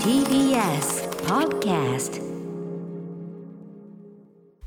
TBS Podcast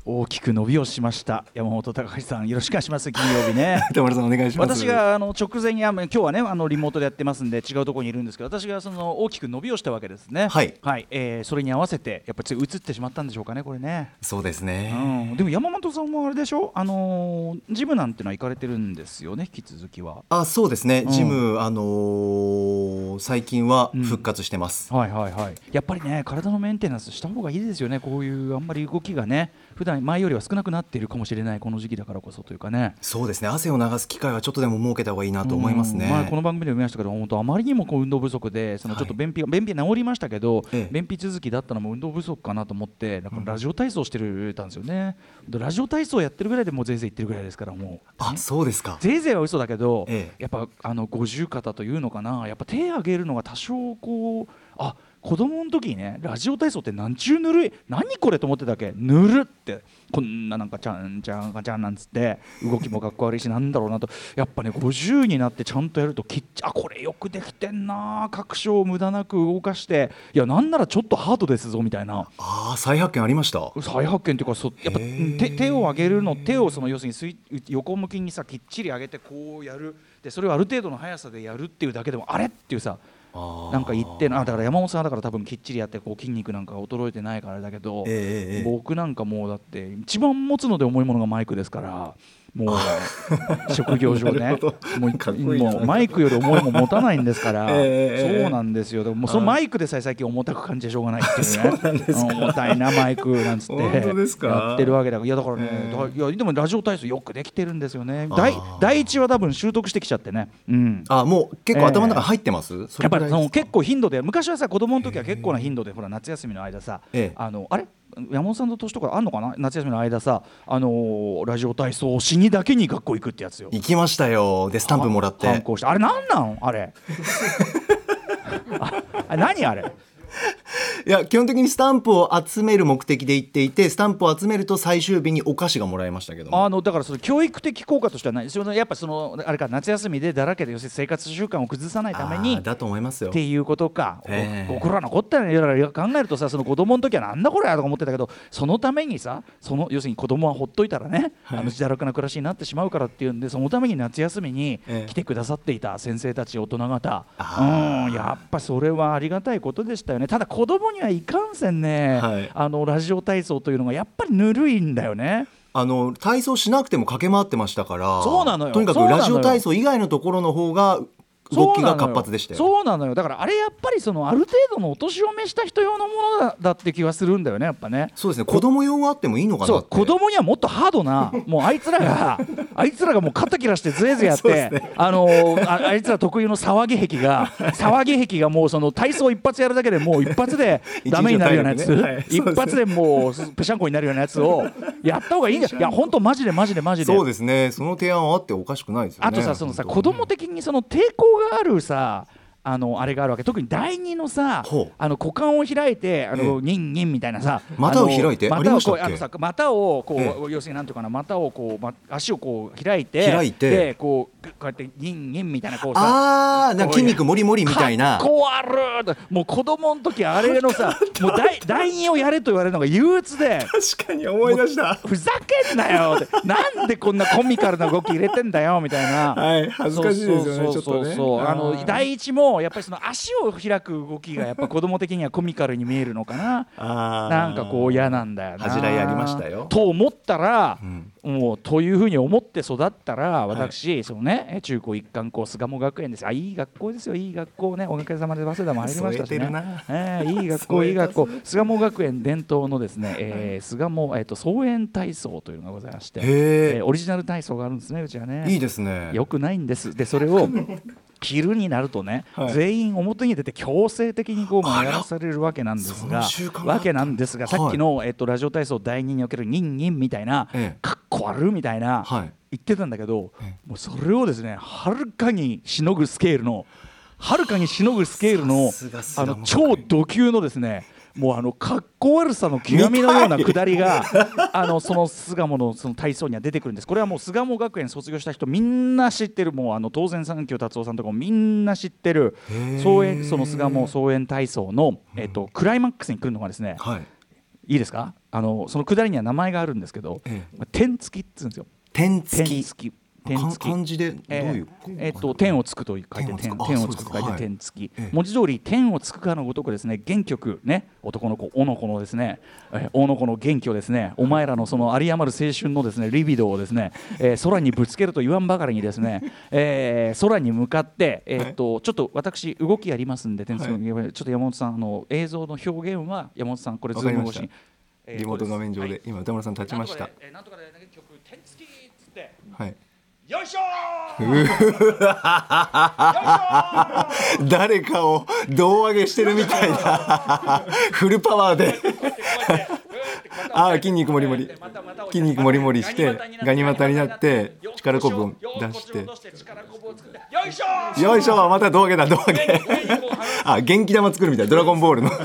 大きく伸びをしました山本隆史さん。よろしくお願いします金曜日ね。田村さんお願いします。私があの直前にあ今日はねあのリモートでやってますんで違うところにいるんですけど私がその大きく伸びをしたわけですね。はい。えーそれに合わせてやっぱりつい移ってしまったんでしょうかねこれね。そうですうね、ん、でも山本さんもあれでしょ、あのージムなんてのは行かれてるんですよね、引き続きは。あそうですね。うん。ジム、あのー最近は復活してます、はいはいはい、やっぱりね、体のメンテナンスした方がいいですよね、こういうあんまり動きがね、普段前よりは少なくなっているかもしれない、この時期だからこそというかね。そうですね。汗を流す機会はちょっとでも設けた方がいいなと思いますね、うん。まあ、この番組でも見ましたけど、本当、あまりにもこう運動不足で、そのちょっと便秘が、便秘治りましたけど、ええ。便秘続きだったのも運動不足かなと思って、なんかラジオ体操してるたんですよね。でラジオ体操やってるぐらいでもうぜいぜい言ってるぐらいですから、もう。あそうですか。ぜいぜいは嘘だけど、ええ。やっぱあの五十肩というのかな。やっぱ手上げるのが多少こうあ子供の時にねラジオ体操ってなんちゅうぬるい何これと思ってたっけ？ぬるって。こんななんかちゃんちゃんかちゃんなんつって動きもかっこ悪いしなんだろうなと。やっぱね50になってちゃんとやるときっちあこれよくできてんな各所を無駄なく動かして。いやなんならちょっとハードですぞみたいな。ああ再発見ありました？再発見というかそやっぱ手手を上げるの手をその要するに水横向きにさきっちり上げてこうやる。でそれをある程度の速さでやるっていうだけでもあれっていうさなんか言ってなだから山本さんはだから多分きっちりやってこう筋肉なんかが衰えてないからだけど、ええええ。僕なんかもうだって一番持つので重いものがマイクですからもう職業上ね。もうマイクより重いもん持たないんですから、ええええ。そうなんですよ。でももうそのマイクでさえ最近重たく感じてしょうがないっていうね。重たいなマイクなんつって。やってるわけだから。いやだからね、ええ。だいやでもラジオ体操よくできてるんですよね。第一は多分習得してきちゃってね。うん。あもう結構頭の中入ってます、そやっぱりその結構頻度で昔はさ子供の時は結構な頻度でほら夏休みの間さ、ええ。あのあれ？山本さんの年とかあんのかな？夏休みの間さあのーラジオ体操をしにだけに学校行くってやつよ。行きましたよ。でスタンプもらっ反て。あれなんなん？あれ。ああれ何あれ？いや基本的にスタンプを集める目的で行っていてスタンプを集めると最終日にお菓子がもらえましたけども。あのだからその教育的効果としてはないそのやっぱそのあれか夏休みでだらけで要するに生活習慣を崩さないためにだと思いますよ。っていうことか、僕らのこったねいやいや考えるとさその子供の時はなんだこれやとか思ってたけどそのためにさその要するに子供はほっといたらね、あの自堕落な暮らしになってしまうからっていうんでそのために夏休みにええ来てくださっていた先生たち大人方、あうんやっぱそれはありがたいことでしたよねただ子供にはいかんせんね、はい。あのラジオ体操というのがやっぱりぬるいんだよね。あの体操しなくても駆け回ってましたからそうなのよ。とにかくラジオ体操以外のところの方が動きが活発でしたよそうなのよ。だからあれやっぱりそのある程度のお年を召した人用のものだだって気がするんだよねやっぱね。そうですね。子供用があってもいいのかなそう。子供にはもっとハードなもうあいつらが あいつらがもう肩切らしてずえずえやって、あのーああいつら特有の騒ぎ癖が 騒ぎ癖がもうその体操一発やるだけでもう一発で ダメになるようなやつ、ね。はい。一発でもうぺしゃんこになるようなやつをやった方がいいんだよ。いや本当マジでマジでマジで。そうですね。その提案はあっておかしくないですよね。あとさそのさ子供的にその抵抗があるさあのあれがあるわけ。特に第二のさあの股間を開いてあえのニンニンみたいなさ股を開いて？股をこうあのさ股をこう、え要するになんていうかな股をこう、ま、足をこう開いて開いて。でこうこうやってニンニンみたいなこうさああなんか筋肉もりもりみたいな。こ悪いもう子供の時あれのさ もう第第二をやれと言われるのが憂鬱で。確かに思い出した。ふざけんなよって。なんでこんなコミカルな動き入れてんだよみたいな。はい恥ずかしいですよねちょっとそうそうねそう。あのー第一もやっぱりその足を開く動きがやっぱ子供的にはコミカルに見えるのかな。なんかこう嫌なんだよな。恥じらいありましたよ。と思ったら、んもうというふうに思って育ったら私、そのねえ中高一貫校巣鴨学園です。あいい学校ですよ。いい学校ね。おかげさまで早稲田も入りましたしね。な。ええいい学校いい学校。巣鴨学園伝統のですね、えー、巣鴨、えー、と総園体操というのがございまして、えーオリジナル体操があるんですねうちはね。いいですね。よくないんです。でそれを昼になるとね、はい。全員表に出て強制的にこうやらされるわけなんですそがわけなんですがさっきの、えっと、ラジオ体操第二におけるニンニンみたいな、ええかっこ悪いみたいな、はい。言ってたんだけど、えもうそれをですねはるかにしのぐスケールのはるかにしのぐスケールのあの超ド級のですねもうあのかっこ悪さの極みのようなくだりがあのその巣鴨のその体操には出てくるんです。これはもう巣鴨学園卒業した人みんな知ってるもうあの当然三京達夫さんとかもみんな知ってる総園その巣鴨総園体操の、えっと、クライマックスに来るのがですね、はい。いいですか？あのそのくだりには名前があるんですけど、え天付きっつうんですよ。天付き天付き。漢字でどういう、えっと天をつくと書いて天天をつくと書いてそうですか。天付き、ええ。文字通り天をつくかのごとくですね元曲ね男の子おの子のですね、えー、おの子の元気をですねお前らのその有り余る青春のですねリビドをですね、えー空にぶつけると言わんばかりにですね、えー空に向かってえーっとちょっと私動きやりますんで天付きのちょっと山本さんあの映像の表現は山本さんこれズーム越しリモート画面上で、はい今歌丸さん立ちました。なんとかでえーなんとかで元曲天付きっつって。はいよいしょー！誰かを胴上げしてるみたいな。フルパワーで。あー筋肉もりもり筋肉もりもりしてガニ股になって力こぶを出してよいしょーよいしょまた胴上げだ胴上げあ元気玉作るみたいドラゴンボールのこ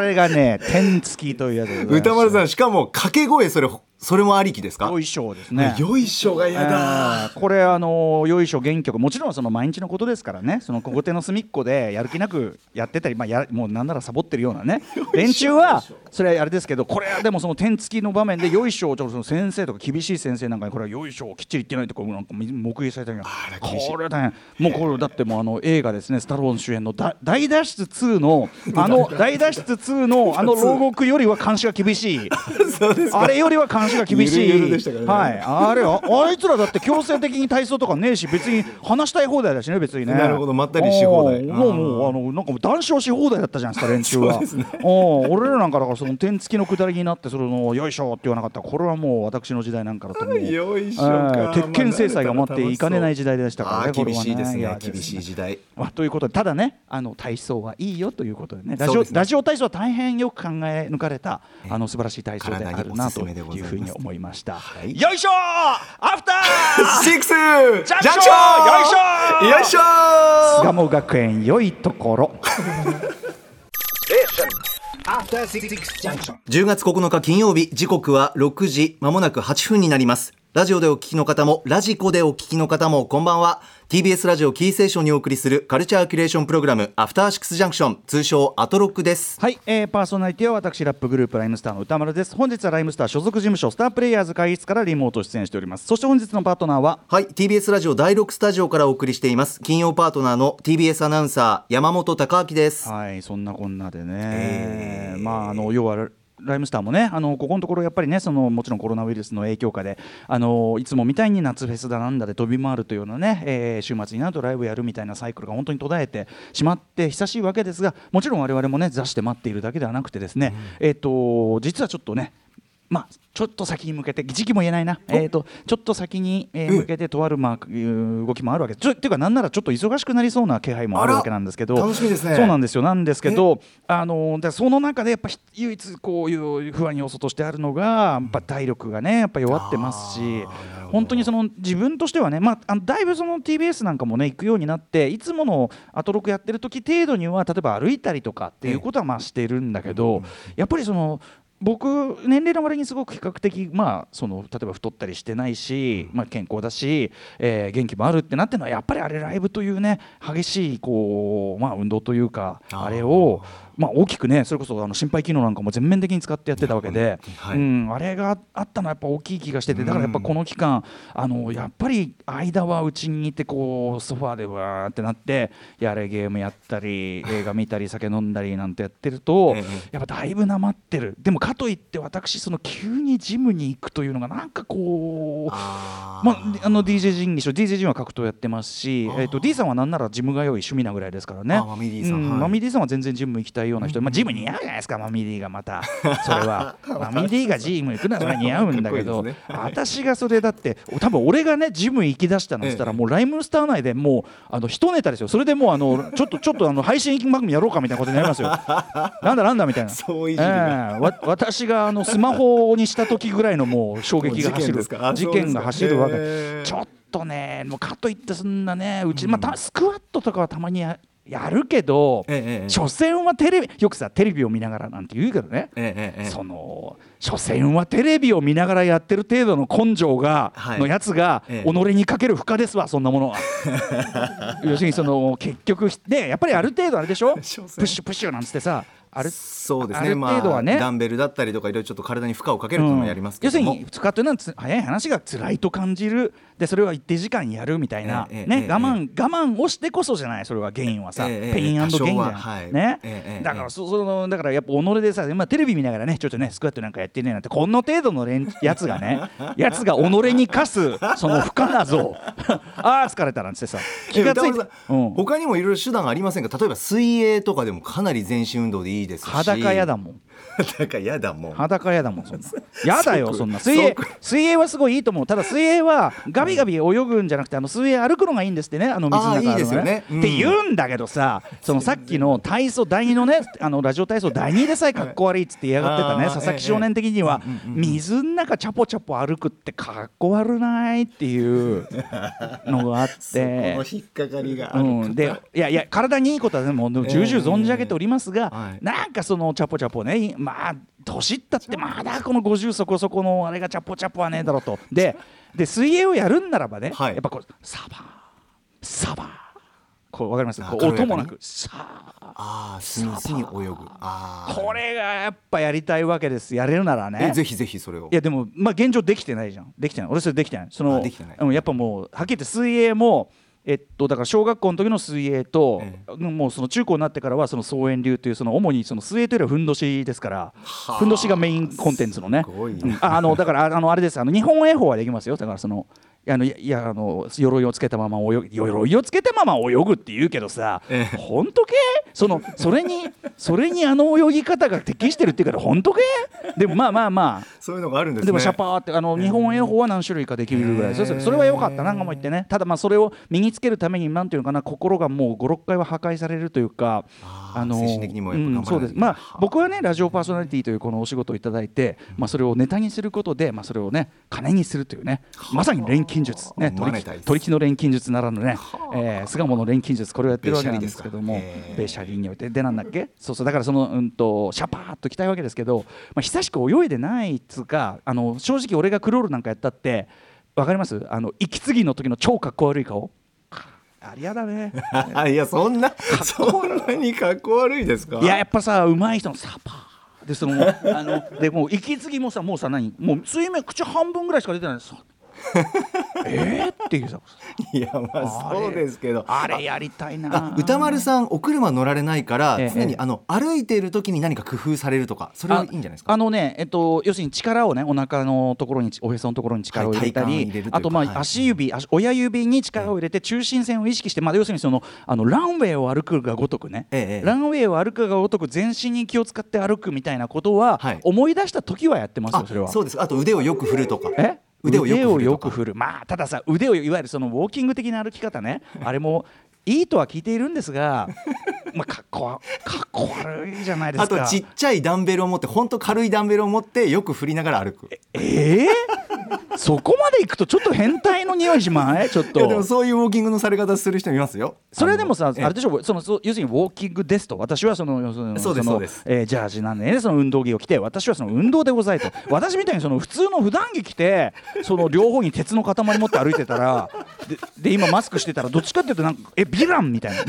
れがね天付きというやつ歌丸さんしかも掛け声それそれもありきですか？よいしょですね。よいしょがやだ。これあのよいしょ原曲もちろんその毎日のことですからね。その小手の隅っこでやる気なくやってたり、まあ、やもうなんならサボってるようなね。連中はそれはあれですけどこれはでもその天付きの場面でよいしょをちょっとその先生とか厳しい先生なんかにこれはよいしょをきっちり言ってないとこうなんか目撃されたりこれは大変もうこれだってもうあの映画ですね。スタローン主演の大大脱出2のあの 大脱出。2のあの牢獄よりは監視が厳しい。あれよりは監視が厳しい。はい、あれああいつらだって強制的に体操とかねえし、別に話したい放題だしね、別にね。なるほど。まったりし放題。もう、もう、あの、なんか談笑し放題だったじゃないですか、連中は。おー。俺らなんかだから、その天付きの下りになって、その、よいしょって言わなかったら、これはもう私の時代なんかだともう。よいしょえか。ー鉄拳制裁が待っていかねない時代でしたからね、厳しいですねや厳しい時代。まあ、ということでただねあの体操はいいよということでね。ラジオラジオ体操は大変よく考え抜かれたあの素晴らしい体操であるなといますいうふうに思いました。はい。よいしょー！アフター！シックス！ジャンクションよいしょよいしょ巣鴨学園良いところ。After Six Junction. 10月9日金曜日。時刻は6時。まもなく8分になりますラジオでお聞きの方もラジコでお聞きの方もこんばんは。TBS ラジオキーセーションにお送りするカルチャーキュレーションプログラムアフターシックスジャンクション通称アトロックです。はい、えー、パーソナリティは私ラップグループライムスターの歌丸です。本日はライムスター所属事務所スタープレイヤーズ会議室からリモート出演しております。そして本日のパートナーははい TBS ラジオ第6スタジオからお送りしています。金曜パートナーの TBS アナウンサー山本貴明です。はい、そんなこんなでね、まああの要はライムスターもねあのここのところやっぱりねそのもちろんコロナウイルスの影響下であのいつもみたいに夏フェスだなんだで飛び回るというようなね、えー週末になるとライブやるみたいなサイクルが本当に途絶えてしまって久しいわけですがもちろん我々もね座して待っているだけではなくてですね、えっ、と実はちょっとねまあ、ちょっと先に向けて時期も言えないな、えー、とちょっと先に、えー向けてとある、まあ、いう動きもあるわけ。ですちょっていうかなんならちょっと忙しくなりそうな気配もあるわけなんですけど楽しみですね。そうなんですよ。なんですけどあのでその中でやっぱひ唯一こういう不安要素としてあるのがやっぱ体力がねやっぱ弱ってますし本当にその自分としてはね、まあ、あのだいぶその TBS なんかもね行くようになっていつものアトロクやってる時程度には例えば歩いたりとかっていうことはまあしてるんだけどやっぱりその。僕年齢の割にすごく比較的、まあ、その例えば太ったりしてないし、まあ、健康だし、えー元気もあるってなってるのはやっぱりあれライブというね激しいこう、まあ、運動というかあれを、まあ、大きくねそれこそあの心肺機能なんかも全面的に使ってやってたわけで、はい。うん、あれがあったのはやっぱ大きい気がしててだからやっぱこの期間あのやっぱり間はうちにいてこうソファーでわーってなってやれゲームやったり映画見たり酒飲んだりなんてやってると ええ。やっぱだいぶなまってる。でもかといって私その急にジムに行くというのがなんかこうあー。まあ、あの DJ ジンにしろ DJ ジンは格闘やってますし、えー、と D さんはなんならジムが良い趣味なぐらいですからね。ミマミディさんは全然ジム行きたいような人、まあ、ジム似合うじゃないですか。 Mummy-Dがまた。それは。 Mummy-Dがジム行くのはそれは似合うんだけど、私がそれだって多分俺がねジム行きだしたのしたら、もうライムスター内でもうあの一ネタですよ。それでもうあのちょっとちょっとあの配信番組やろうかみたいなことになりますよ。なんだなんだみたいな。そういええ。わ私があのスマホにした時ぐらいのもう衝撃が走る。事件が走るわけ。えちょっとねもうかといってそんなねうち、まあたスクワットとかはたまにややるけど、ええええ。所詮はテレビよくさテレビを見ながらなんて言うけどね、えその所詮はテレビを見ながらやってる程度の根性が、はい。のやつが、ええ。己にかける負荷ですわそんなものは。要するにその結局でやっぱりある程度あれでしょ？プッシュプッシュなんつってさあるそうですあるねま程度はね。あダンベルだったりとかいろいろちょっと体に負荷をかけるっていうのもやりますけども、要するに使っていうのはつ早い話が辛いと感じる。でそれは一定時間やるみたいな、ね、ええええ我慢、我慢をしてこそじゃないそれは原因はさ、ええペインゲインじゃん、はい。ね、だからそそのだからやっぱ己でさ、まあ、テレビ見ながらねちょっとねスクワットなんかやってねえなんてこの程度の連やつがね やつが己に課すその負荷なぞ ああ疲れたなんてさ気がついてうん、他にもいろいろ手段ありませんか？例えば水泳とかでもかなり全身運動でいいですし。裸やだもん 裸やだもん。裸やだもんそんな。やだよ 即そんな。水泳即水泳はすごいいいと思う。ただ水泳はガビガビ泳ぐんじゃなくてあの水泳歩くのがいいんですってねあの水の中あーいいですよのね。うん。って言うんだけどさそのさっきの体操第二のねあのラジオ体操第二でさえかっこ悪いっつって嫌がってたね佐々木少年的には水の中チャポチャポ歩くってかっこ悪ないっていうのがあって。の。引っかかりがある、うん、でいやいや体にいいことはでも重々存じ上げておりますが、はい。なんかそのチャポチャポねまあ年ったってまだこの50そこそこのあれがチャポチャポはねえだろうと。でで水泳をやるんならばね、はい。やっぱこうサバサバこうわかります？音もなくさあああスムー。ズに泳ぐ。これがやっぱやりたいわけです。やれるならね。えぜひぜひそれを。いやでもまあ現状できてないじゃん。できてない。俺それできてない。そのあできてない。うんやっぱもうはっきり言って水泳もえっとだから小学校の時の水泳と、もうその中高になってからはその総遠流というその主にその水泳というよりはふんどしですからふんどしがメインコンテンツのね。ああのだからああのあれですあの日本泳法はできますよ。だからそのいやあのいやいやあの鎧をつけたまま泳ぐ鎧をつけたまま泳ぐって言うけどさ、ええ。本当け？そのそれにそれにあの泳ぎ方が適してるっていうから本当け？でもまあまあまあそういうのがあるんですね。でもシャパーってあの日本泳法は何種類かできるぐらいですよ。それそれは良かった。なんかも言ってね。ただまあそれを身につけるためになんていうのかな心がもう56回は破壊されるというかあー精神的にもやっぱ頑張らないと。そうです。まあ僕はねラジオパーソナリティというこのお仕事をいただいてまあそれをネタにすることでまあそれをね金にするというねまさに錬金術。ね取り木の錬金術ならぬねえー巣鴨の錬金術これをやってるわけなんですけどもベシャリー。において。でなんだっけ？そうそう。だからそのうんとシャパーッときたいわけですけど、まあ、久しく泳いでないっつうかあの正直俺がクロールなんかやったってわかります？あの息継ぎの時の超かっこ悪い顔。ありゃだね。いやそんなそんなにかっこ悪いですか？いややっぱさ上手い人のサパー。でそのあのでもう息継ぎもさもうさ何？もう水面口半分ぐらいしか出てない。さ えーっていうさいやまあそうですけど。あれやりたいあな歌丸さんお車乗られないからええ。常にあの歩いている時に何か工夫されるとかそれはいいんじゃないですか？あのね、えっと、要するに力をねお腹のところにおへそのところに力を入れたり,、はい。あとまあ、はい足指足親指に力を入れて中心線を意識して、まあ、要するにそのあのランウェイを歩くがごとくね、ええ。ランウェイを歩くがごとく全身に気を使って歩くみたいなことは、はい。思い出した時はやってますよあそれは。そうです。あと腕をよく振るとか。え？腕をよく振るまあたださ腕をいわゆるそのウォーキング的な歩き方ね。あれもいいとは聞いているんですが まあかっこわかっこ悪いじゃないですか。あとちっちゃいダンベルを持って本当軽いダンベルを持ってよく振りながら歩く。ええそこまで行くとちょっと変態の匂いしまい？ちょっいやでもとそういうウォーキングのされ方する人いますよ。それでもさあれでしょ？その要するにウォーキングですと。私はそのそうですのそうです。えージャージなんでね。その運動着を着て私はその運動でございと。私みたいにその普通の普段着着てその両方に鉄の塊持って歩いてたら でで今マスクしてたらどっちかっていうとなんかえヴィランみたいな。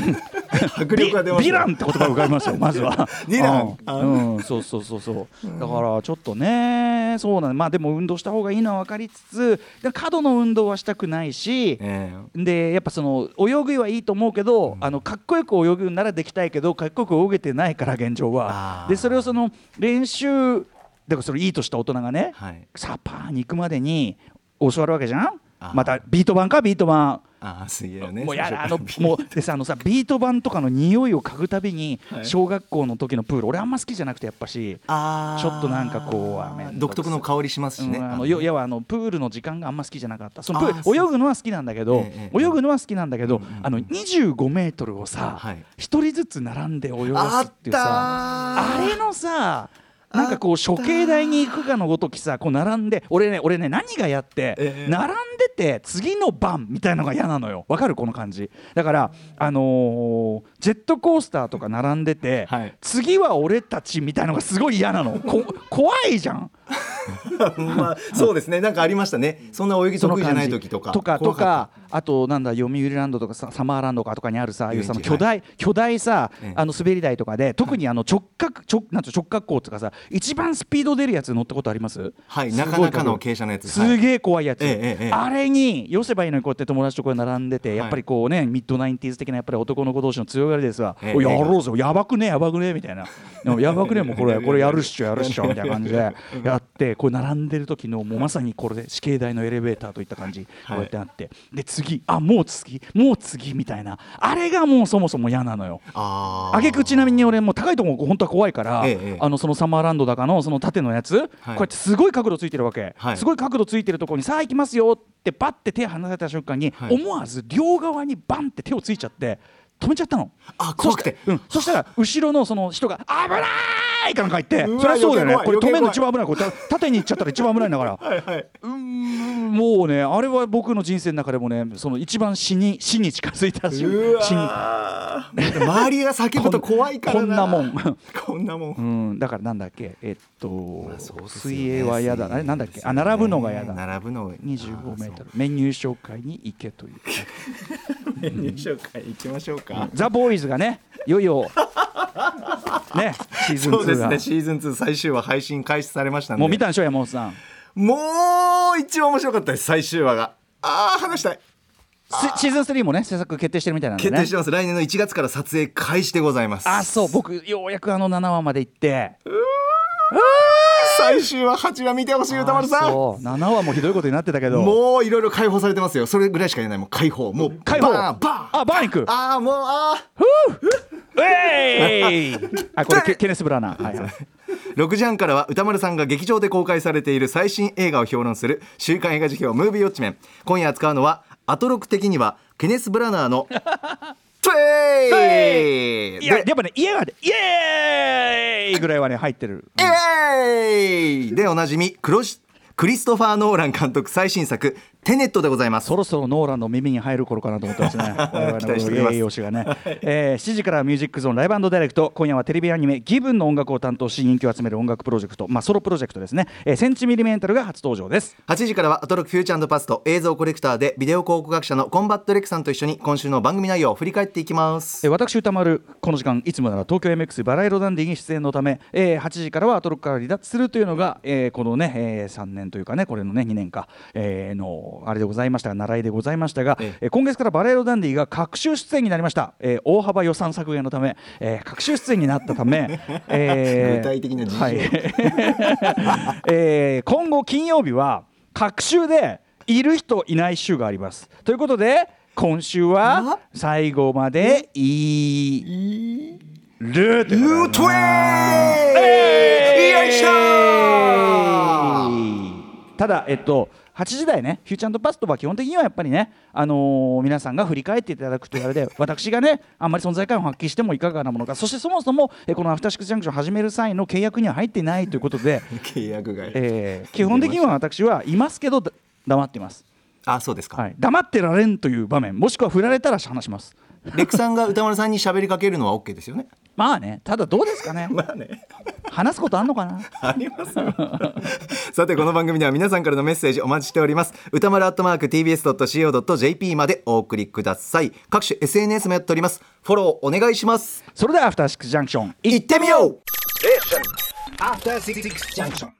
迫力が出ますビビランって言葉が浮かびますよまずは。ヴィラン。うん、うんそうそうそうそう。だからちょっとねそうなんまあでも運動した方がいいのは分かりつつ過度の運動はしたくないし、えでやっぱその泳ぎはいいと思うけど、あのかっこよく泳ぐならできたいけどかっこよく泳げてないから現状は。でそれをその練習だからそれいいとした大人がね、はい。サパーに行くまでに教わるわけじゃん？またビート板か？ビート板ああ水泳ね。もうやだあのもうでさあのさビート板とかの匂いを嗅ぐたびに、はい。小学校の時のプール俺あんま好きじゃなくてやっぱし、ちょっとなんかこう独特の香りしますしね、うんあの要要はあのプールの時間があんま好きじゃなかった。そのプール泳ぐのは好きなんだけど、ええええ泳ぐのは好きなんだけど、あの25メートルをさはい。一、人ずつ並んで泳あがすっていうさああれのさなんかこう処刑台に行くかのごときさこう並んで俺ね俺ね何がやって、ええ。並んでて次の番みたいのが嫌なのよ。わかる？この感じ。だからあのージェットコースターとか並んでて、はい。次は俺たちみたいのがすごい嫌なの。こ怖いじゃん。まあそうですね。なんかありましたね。そんな泳ぎ得意じゃない時とか。とかと怖かあとなんだ読売ランドとかさサマーランドかとかにあるさああいうさ巨大巨大さええ。あの滑り台とかで特にあの直角直なん直角行とかさ一番スピード出るやつ乗ったことあります？はいなかなかの角傾斜のやつ。すげえ怖いやつ、ええええあれに寄せばいいのにこうやって友達とこう並んでて、い。やっぱりこうねミッドナインティーズ的なやっぱり男の子同士の強がりですわ、ええやろうぜやばくねやばくねみたいな。やばくねもうこれこれやるっしょやるっしょみたいな感じでやってこう並んでる時のもうまさにこれで死刑台のエレベーターといった感じこうやってあって、で次あもう次もう次みたいな。あれがもうそもそも嫌なのよ。あげくちなみに俺もう高いところ本当は怖いから、えあのそのサマーランドだかのその縦のやつ、こうやってすごい角度ついてるわけ、はい。すごい角度ついてるところにさあ行きますよってバッて手離された瞬間に、はい。思わず両側にバンって手をついちゃって止めちゃったの。あ怖くて。そした,、うん、そしたら後ろのその人が「危ない!」かなんか言って。そりゃそうだよねこれ止めるの一番危ない。これた縦に行っちゃったら一番危ないんだから。はいはい。うーんもうねあれは僕の人生の中でもねその一番死に死に近づいた瞬うわ死に。ー周りが叫ぶと怖いから こんなもん。こんなもん。うん、だからなんだっけえっと、そうですよね。水泳は嫌だあれなんだっけ？あ並ぶのが嫌だ。並ぶのが25メートル。メニュー紹介に行けという。メニュー紹介行きましょうかザ・ボーイズがねいよいよねシーズン2が、そうですね。シーズン2最終話配信開始されましたんで。もう見たんでしょ山本さん。もう一番面白かったです最終話が。ああ話したい。シシーズン3もね制作決定してるみたいなんでね。決定してます。来年の1月から撮影開始でございます。あそう。僕ようやくあの7話まで行って。最終話8話見てほしい歌丸さん。そう。7話もひどいことになってたけど。もういろいろ解放されてますよ。それぐらいしか言えない。もう解放。もう解放。バーンバーンあバーン行くああもう。あえい。あこれケケネス・ブラナー、はい。はい、ー6時半からは歌丸さんが劇場で公開されている最新映画を評論する週刊映画辞表ムービーウォッチメン。今夜扱うのはアトロク的にはケネス・ブラナーの トゥエーいやでやっぱね家はねイエーイぐらいはね入ってる。イエーイ。でおなじみクロシクリストファー・ノーラン監督最新作「テネット」でございます。そろそろノーランの耳に入る頃かなと思ってますね。期待しております。がね、えー7時からミュージックゾーンライブダイレクト。今夜はテレビアニメ「ギブンの音楽を担当し人気を集める音楽プロジェクト、まあ、ソロプロジェクトですね、えーセンチミリメンタルが初登場です。8時からはアトロクフューチャーパスト映像コレクターでビデオ考古学者のコンバット REC さんと一緒に今週の番組内容を振り返っていきます。えー私宇多丸この時間いつもなら東京 MX バラ色ダンディに出演のため、えー8時からはアトロクから離脱するというのが、えーこのね、え3年というかねこれのね2年か、えーのあれでございましたが習いでございましたが、ええ。ー今月からバラ色ダンディが隔週出演になりました、えー大幅予算削減のため、えー隔週出演になったため、えー具体的な事情。はい。えー今後金曜日は各週でいる人いない週があります。ということで今週は最後までいいううことで。ートゥエー！イよいしょー！ただえっと8時台ね、フューチャーパストは基本的にはやっぱりね、あのー皆さんが振り返っていただくというあれで、私がね、あんまり存在感を発揮してもいかがなものか、そしてそもそも、えこのアフターシックスジャンクション始める際の契約には入っていないということで、契約外、えー基本的には私はいますけどだ黙っています、あそうですか、はい、黙ってられんという場面もしくは振られたら話しますレックさんが歌丸さんに喋りかけるのは OK ですよね。まあねただどうですかね。まあね。話すことあんのかな。ありますよ。さてこの番組では皆さんからのメッセージお待ちしております。歌丸アットマーク TBS.CO.JP までお送りください。各種 SNS もやっております。フォローお願いします。それではアフターシックスジャンクション行ってみよう。After Six Junction.